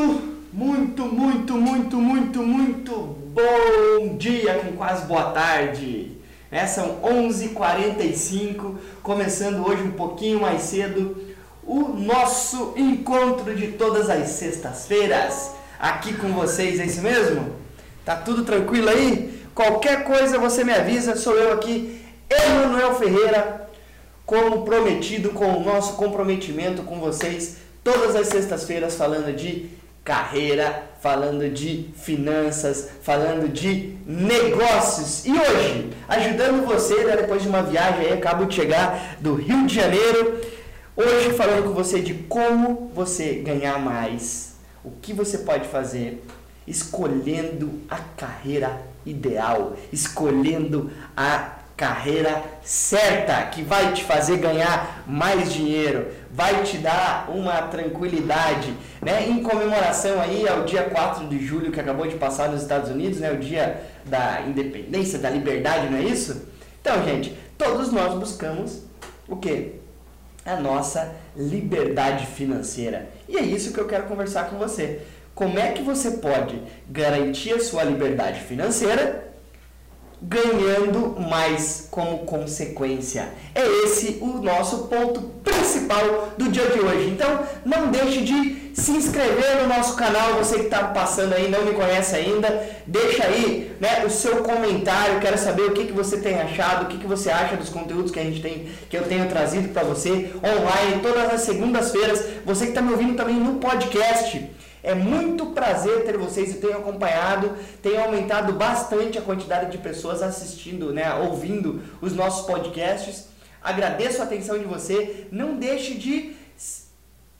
Muito, muito, muito, muito, muito, muito bom dia com quase boa tarde. É, são 11h45, começando hoje um pouquinho mais cedo o nosso encontro de todas as sextas-feiras. Aqui com vocês, é isso mesmo? Tá tudo tranquilo aí? Qualquer coisa você me avisa, sou eu aqui, Emanuel Ferreira, como prometido com o nosso comprometimento com vocês todas as sextas-feiras falando de carreira, falando de finanças, falando de negócios. E hoje, ajudando você, né, depois de uma viagem aí, acabo de chegar do Rio de Janeiro, hoje falando com você de como você ganhar mais, o que você pode fazer escolhendo a carreira ideal, escolhendo a carreira certa que vai te fazer ganhar mais dinheiro, vai te dar uma tranquilidade, né? Em comemoração aí ao dia 4 de julho que acabou de passar nos Estados Unidos, né? O dia da independência, da liberdade, não é isso? Então, gente, todos nós buscamos o quê? A nossa liberdade financeira. E é isso que eu quero conversar com você. Como é que você pode garantir a sua liberdade financeira ganhando mais como consequência. É esse o nosso ponto principal do dia de hoje. Então, não deixe de se inscrever no nosso canal, você que está passando aí, não me conhece ainda, deixa aí né, o seu comentário, quero saber o que, que você tem achado, o que, que você acha dos conteúdos que a gente tem, que eu tenho trazido para você online todas as segundas-feiras. Você que está me ouvindo também no podcast. É muito prazer ter vocês, eu tenho acompanhado, tenho aumentado bastante a quantidade de pessoas assistindo, né, ouvindo os nossos podcasts. Agradeço a atenção de você. Não deixe de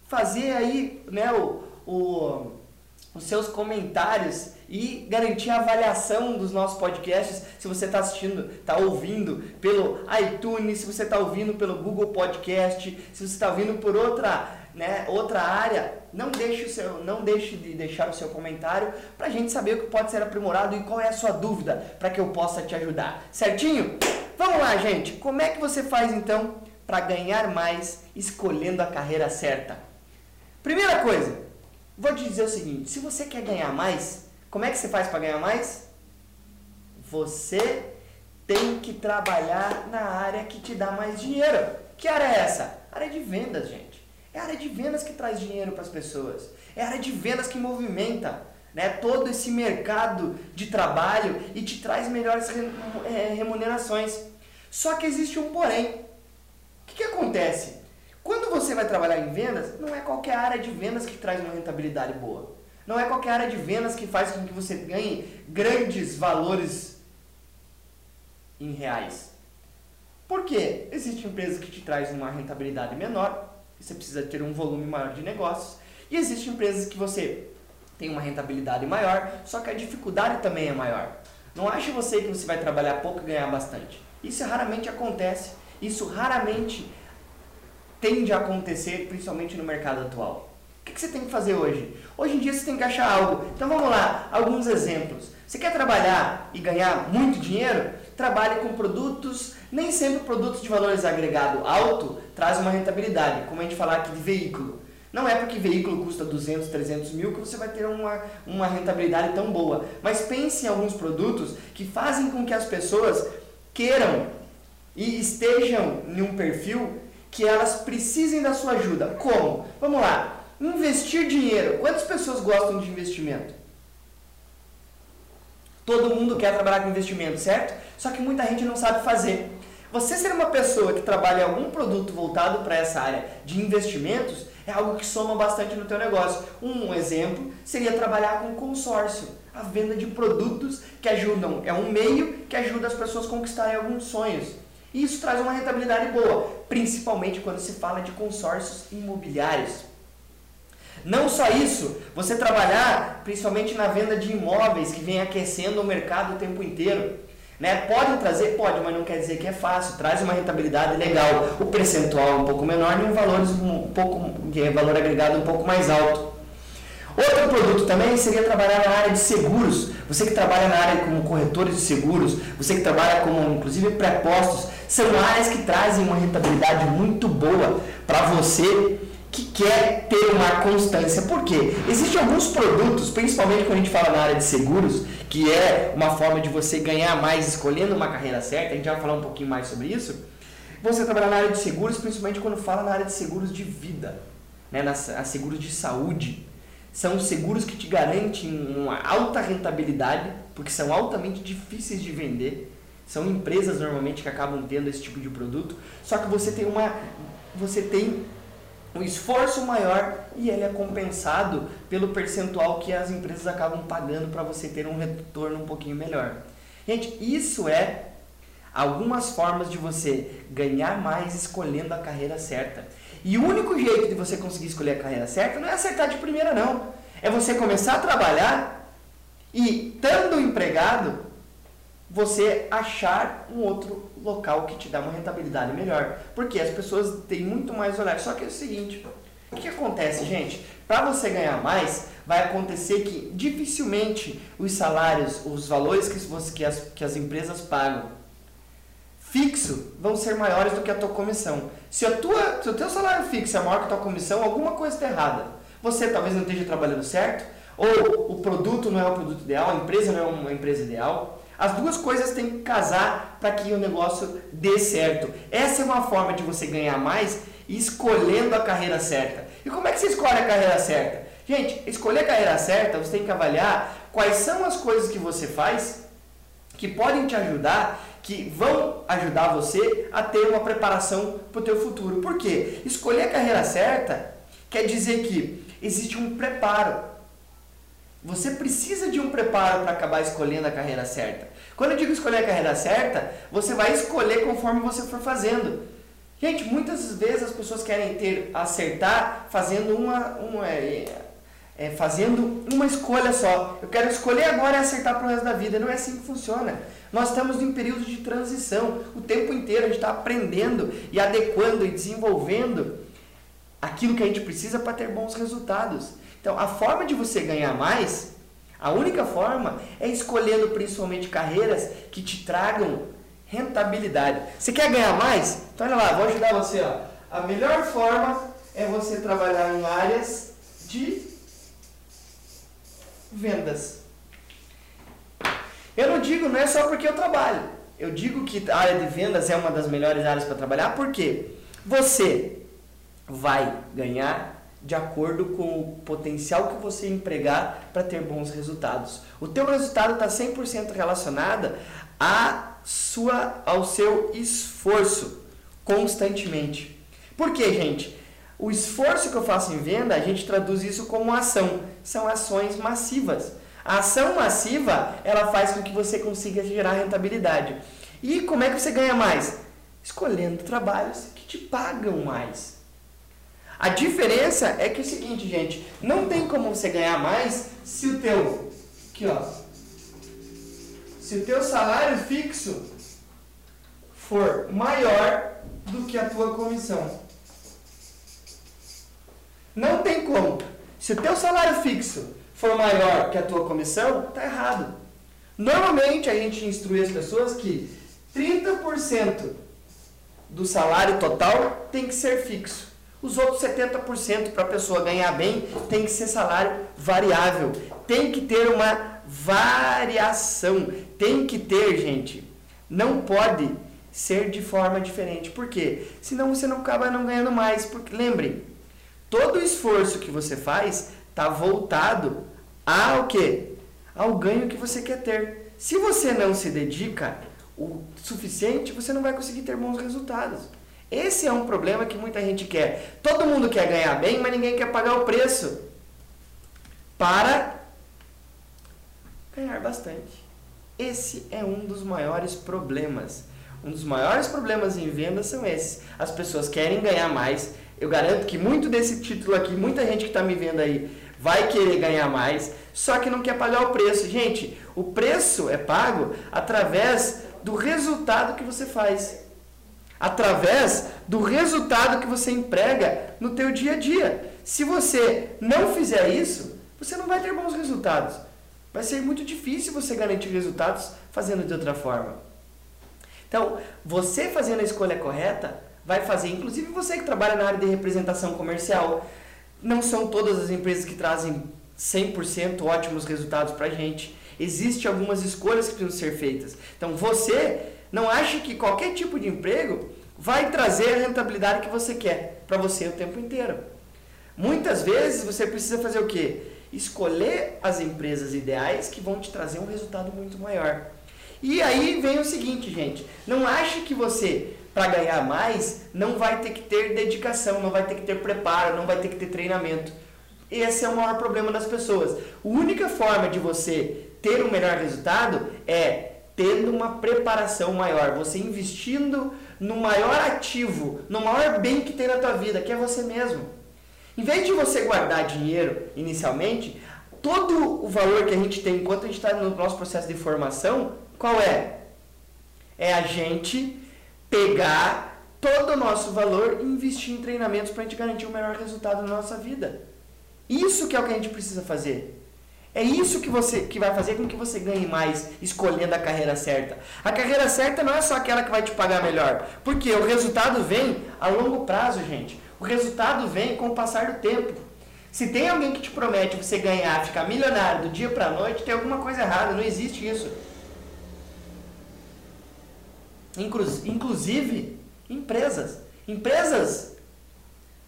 fazer aí, né, o, o, os seus comentários e garantir a avaliação dos nossos podcasts. Se você está assistindo, está ouvindo pelo iTunes, se você está ouvindo pelo Google Podcast, se você está ouvindo por outra né, outra área, não deixe, o seu, não deixe de deixar o seu comentário para a gente saber o que pode ser aprimorado e qual é a sua dúvida para que eu possa te ajudar. Certinho? Vamos lá, gente. Como é que você faz então para ganhar mais escolhendo a carreira certa? Primeira coisa, vou te dizer o seguinte: se você quer ganhar mais, como é que você faz para ganhar mais? Você tem que trabalhar na área que te dá mais dinheiro. Que área é essa? área de vendas, gente. É a área de vendas que traz dinheiro para as pessoas. É a área de vendas que movimenta né, todo esse mercado de trabalho e te traz melhores é, remunerações. Só que existe um porém. O que, que acontece? Quando você vai trabalhar em vendas, não é qualquer área de vendas que traz uma rentabilidade boa. Não é qualquer área de vendas que faz com que você ganhe grandes valores em reais. Por quê? Existe empresa que te traz uma rentabilidade menor, você precisa ter um volume maior de negócios. E existem empresas que você tem uma rentabilidade maior, só que a dificuldade também é maior. Não ache você que você vai trabalhar pouco e ganhar bastante. Isso raramente acontece. Isso raramente tende a acontecer, principalmente no mercado atual. O que você tem que fazer hoje? Hoje em dia você tem que achar algo. Então vamos lá, alguns exemplos. Você quer trabalhar e ganhar muito dinheiro? Trabalhe com produtos nem sempre produtos de valores agregado alto traz uma rentabilidade, como a gente falar aqui de veículo. Não é porque veículo custa 200, 300 mil que você vai ter uma, uma rentabilidade tão boa. Mas pense em alguns produtos que fazem com que as pessoas queiram e estejam em um perfil que elas precisem da sua ajuda. Como? Vamos lá. Investir dinheiro. Quantas pessoas gostam de investimento? Todo mundo quer trabalhar com investimento, certo? Só que muita gente não sabe fazer. Você ser uma pessoa que trabalha algum produto voltado para essa área de investimentos é algo que soma bastante no teu negócio. Um exemplo seria trabalhar com consórcio, a venda de produtos que ajudam, é um meio que ajuda as pessoas a conquistarem alguns sonhos. E isso traz uma rentabilidade boa, principalmente quando se fala de consórcios imobiliários. Não só isso, você trabalhar principalmente na venda de imóveis que vem aquecendo o mercado o tempo inteiro. Né? Pode trazer? Pode, mas não quer dizer que é fácil. Traz uma rentabilidade legal. O percentual é um pouco menor e um valor, um pouco, é valor agregado um pouco mais alto. Outro produto também seria trabalhar na área de seguros. Você que trabalha na área como corretores de seguros, você que trabalha como inclusive pré-postos, são áreas que trazem uma rentabilidade muito boa para você que quer ter uma constância. Por quê? Existem alguns produtos, principalmente quando a gente fala na área de seguros, que é uma forma de você ganhar mais escolhendo uma carreira certa, a gente vai falar um pouquinho mais sobre isso. Você trabalhar na área de seguros, principalmente quando fala na área de seguros de vida, né, na, a seguros de saúde. São seguros que te garantem uma alta rentabilidade, porque são altamente difíceis de vender. São empresas normalmente que acabam tendo esse tipo de produto, só que você tem uma você tem um esforço maior e ele é compensado pelo percentual que as empresas acabam pagando para você ter um retorno um pouquinho melhor. Gente, isso é algumas formas de você ganhar mais escolhendo a carreira certa. E o único jeito de você conseguir escolher a carreira certa não é acertar de primeira não. É você começar a trabalhar e, estando empregado, você achar um outro local que te dá uma rentabilidade melhor. Porque as pessoas têm muito mais olhar. Só que é o seguinte, o que acontece, gente? Para você ganhar mais, vai acontecer que dificilmente os salários, os valores que, você, que, as, que as empresas pagam fixo vão ser maiores do que a tua comissão. Se, a tua, se o teu salário fixo é maior que a tua comissão, alguma coisa está errada. Você talvez não esteja trabalhando certo, ou o produto não é o produto ideal, a empresa não é uma empresa ideal, as duas coisas têm que casar para que o negócio dê certo. Essa é uma forma de você ganhar mais escolhendo a carreira certa. E como é que você escolhe a carreira certa? Gente, escolher a carreira certa, você tem que avaliar quais são as coisas que você faz que podem te ajudar, que vão ajudar você a ter uma preparação para o teu futuro. Por quê? Escolher a carreira certa quer dizer que existe um preparo. Você precisa de um preparo para acabar escolhendo a carreira certa. Quando eu digo escolher a carreira certa, você vai escolher conforme você for fazendo. Gente, muitas vezes as pessoas querem ter acertar fazendo uma, uma é, é, fazendo uma escolha só. Eu quero escolher agora e acertar para o resto da vida. Não é assim que funciona. Nós estamos em período de transição. O tempo inteiro a gente está aprendendo e adequando e desenvolvendo aquilo que a gente precisa para ter bons resultados. Então, a forma de você ganhar mais, a única forma é escolhendo principalmente carreiras que te tragam rentabilidade. Você quer ganhar mais? Então, olha lá, vou ajudar você. Ó. A melhor forma é você trabalhar em áreas de vendas. Eu não digo, não é só porque eu trabalho. Eu digo que a área de vendas é uma das melhores áreas para trabalhar, porque você vai ganhar de acordo com o potencial que você empregar para ter bons resultados. O teu resultado está 100% relacionado a sua, ao seu esforço constantemente. Por quê, gente? O esforço que eu faço em venda, a gente traduz isso como ação. São ações massivas. A ação massiva, ela faz com que você consiga gerar rentabilidade. E como é que você ganha mais? Escolhendo trabalhos que te pagam mais. A diferença é que é o seguinte, gente, não tem como você ganhar mais se o teu, aqui ó, se o teu salário fixo for maior do que a tua comissão. Não tem como. Se o teu salário fixo for maior que a tua comissão, tá errado. Normalmente a gente instrui as pessoas que 30% do salário total tem que ser fixo. Os outros 70% para a pessoa ganhar bem tem que ser salário variável. Tem que ter uma variação. Tem que ter, gente. Não pode ser de forma diferente. Por quê? Senão você não acaba não ganhando mais. Porque lembrem, todo o esforço que você faz está voltado ao quê? Ao ganho que você quer ter. Se você não se dedica o suficiente, você não vai conseguir ter bons resultados. Esse é um problema que muita gente quer. Todo mundo quer ganhar bem, mas ninguém quer pagar o preço para ganhar bastante. Esse é um dos maiores problemas. Um dos maiores problemas em vendas são esses. As pessoas querem ganhar mais. Eu garanto que muito desse título aqui, muita gente que está me vendo aí, vai querer ganhar mais, só que não quer pagar o preço. Gente, o preço é pago através do resultado que você faz através do resultado que você emprega no teu dia a dia. Se você não fizer isso, você não vai ter bons resultados. Vai ser muito difícil você garantir resultados fazendo de outra forma. Então, você fazendo a escolha correta vai fazer. Inclusive você que trabalha na área de representação comercial, não são todas as empresas que trazem 100% ótimos resultados para a gente. Existem algumas escolhas que precisam ser feitas. Então você não acha que qualquer tipo de emprego vai trazer a rentabilidade que você quer para você o tempo inteiro. Muitas vezes você precisa fazer o quê? Escolher as empresas ideais que vão te trazer um resultado muito maior. E aí vem o seguinte, gente, não ache que você para ganhar mais não vai ter que ter dedicação, não vai ter que ter preparo, não vai ter que ter treinamento. Esse é o maior problema das pessoas. A única forma de você ter um melhor resultado é tendo uma preparação maior, você investindo no maior ativo, no maior bem que tem na tua vida, que é você mesmo. Em vez de você guardar dinheiro inicialmente, todo o valor que a gente tem enquanto a gente está no nosso processo de formação, qual é? É a gente pegar todo o nosso valor e investir em treinamentos para a gente garantir o melhor resultado na nossa vida. Isso que é o que a gente precisa fazer. É isso que você que vai fazer com que você ganhe mais escolhendo a carreira certa. A carreira certa não é só aquela que vai te pagar melhor, porque o resultado vem a longo prazo, gente. O resultado vem com o passar do tempo. Se tem alguém que te promete você ganhar, ficar milionário do dia para a noite, tem alguma coisa errada, não existe isso. Inclusive, empresas. Empresas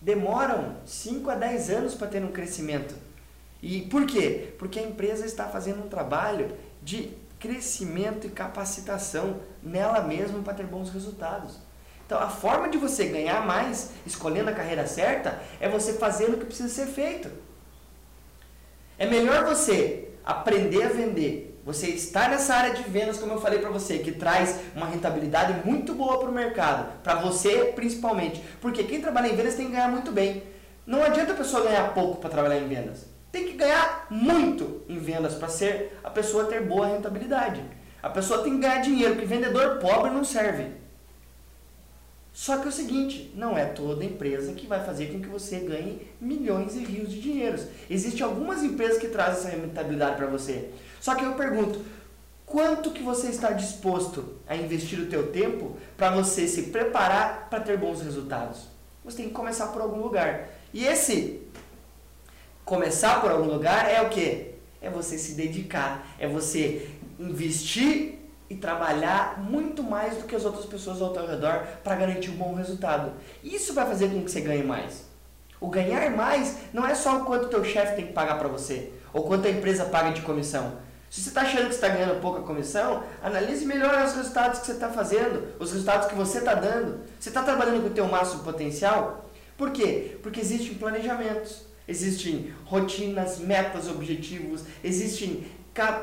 demoram 5 a 10 anos para ter um crescimento. E por quê? Porque a empresa está fazendo um trabalho de crescimento e capacitação nela mesma para ter bons resultados. Então, a forma de você ganhar mais, escolhendo a carreira certa, é você fazendo o que precisa ser feito. É melhor você aprender a vender você está nessa área de vendas, como eu falei para você, que traz uma rentabilidade muito boa para o mercado, para você principalmente. Porque quem trabalha em vendas tem que ganhar muito bem. Não adianta a pessoa ganhar pouco para trabalhar em vendas. Muito em vendas para ser a pessoa ter boa rentabilidade. A pessoa tem que ganhar dinheiro, porque vendedor pobre não serve. Só que é o seguinte, não é toda empresa que vai fazer com que você ganhe milhões e rios de dinheiros. Existem algumas empresas que trazem essa rentabilidade para você. Só que eu pergunto, quanto que você está disposto a investir o teu tempo para você se preparar para ter bons resultados? Você tem que começar por algum lugar. E esse começar por algum lugar é o que? É você se dedicar, é você investir e trabalhar muito mais do que as outras pessoas ao teu redor para garantir um bom resultado. Isso vai fazer com que você ganhe mais. O ganhar mais não é só o quanto teu chefe tem que pagar para você, ou quanto a empresa paga de comissão. Se você está achando que está ganhando pouca comissão, analise melhor os resultados que você está fazendo, os resultados que você está dando. Você está trabalhando com o teu máximo potencial? Por quê? Porque existem planejamentos, existem rotinas, metas, objetivos, existem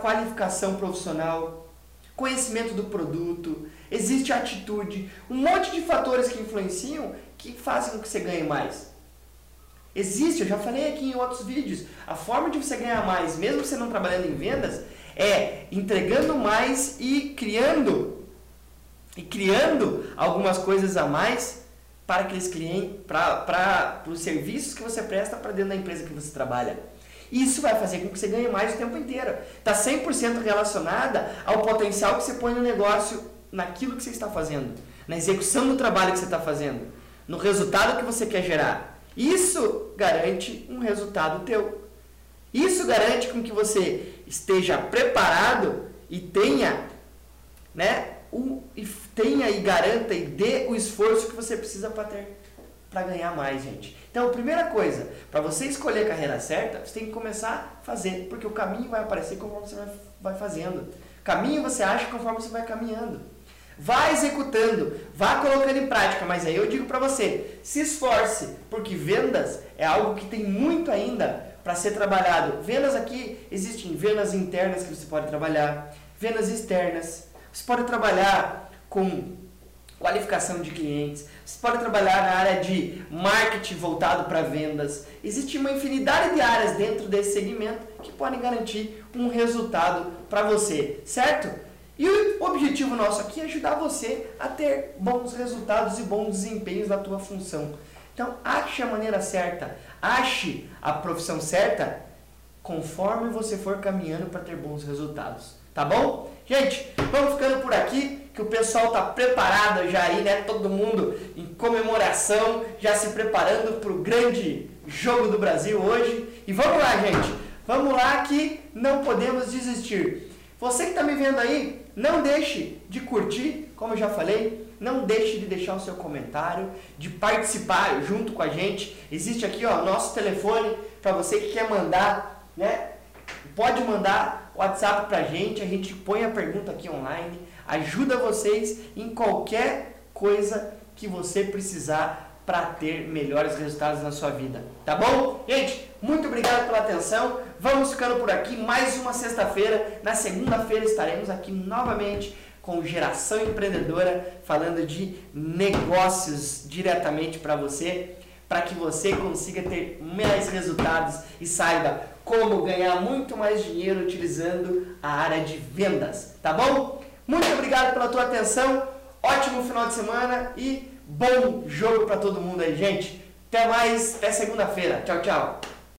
qualificação profissional, conhecimento do produto, existe atitude, um monte de fatores que influenciam que fazem com que você ganhe mais. Existe, eu já falei aqui em outros vídeos, a forma de você ganhar mais, mesmo você não trabalhando em vendas, é entregando mais e criando e criando algumas coisas a mais para aqueles clientes, para os serviços que você presta para dentro da empresa que você trabalha. Isso vai fazer com que você ganhe mais o tempo inteiro. Está 100% relacionada ao potencial que você põe no negócio, naquilo que você está fazendo, na execução do trabalho que você está fazendo, no resultado que você quer gerar. Isso garante um resultado teu. Isso garante com que você esteja preparado e tenha, né, o, e tenha e garanta e dê o esforço que você precisa para ter para ganhar mais, gente. Então, primeira coisa, para você escolher a carreira certa, você tem que começar a fazer, porque o caminho vai aparecer conforme você vai, vai fazendo. Caminho você acha conforme você vai caminhando. Vá executando, vá colocando em prática, mas aí eu digo para você, se esforce, porque vendas é algo que tem muito ainda para ser trabalhado. Vendas aqui existem vendas internas que você pode trabalhar, vendas externas. Você pode trabalhar com qualificação de clientes, você pode trabalhar na área de marketing voltado para vendas. Existe uma infinidade de áreas dentro desse segmento que podem garantir um resultado para você, certo? E o objetivo nosso aqui é ajudar você a ter bons resultados e bons desempenhos na tua função. Então, ache a maneira certa, ache a profissão certa conforme você for caminhando para ter bons resultados. Tá bom? Gente, vamos ficando por aqui que o pessoal tá preparado já aí, né? Todo mundo em comemoração, já se preparando para o grande jogo do Brasil hoje. E vamos lá, gente. Vamos lá que não podemos desistir. Você que está me vendo aí, não deixe de curtir, como eu já falei, não deixe de deixar o seu comentário, de participar junto com a gente. Existe aqui, ó, nosso telefone para você que quer mandar, né? Pode mandar WhatsApp pra gente, a gente põe a pergunta aqui online, ajuda vocês em qualquer coisa que você precisar para ter melhores resultados na sua vida. Tá bom? Gente, muito obrigado pela atenção. Vamos ficando por aqui mais uma sexta-feira. Na segunda-feira estaremos aqui novamente com Geração Empreendedora, falando de negócios diretamente para você, para que você consiga ter mais resultados e saiba como ganhar muito mais dinheiro utilizando a área de vendas, tá bom? Muito obrigado pela tua atenção. Ótimo final de semana e Bom jogo para todo mundo aí, gente. Até mais, até segunda-feira. Tchau, tchau.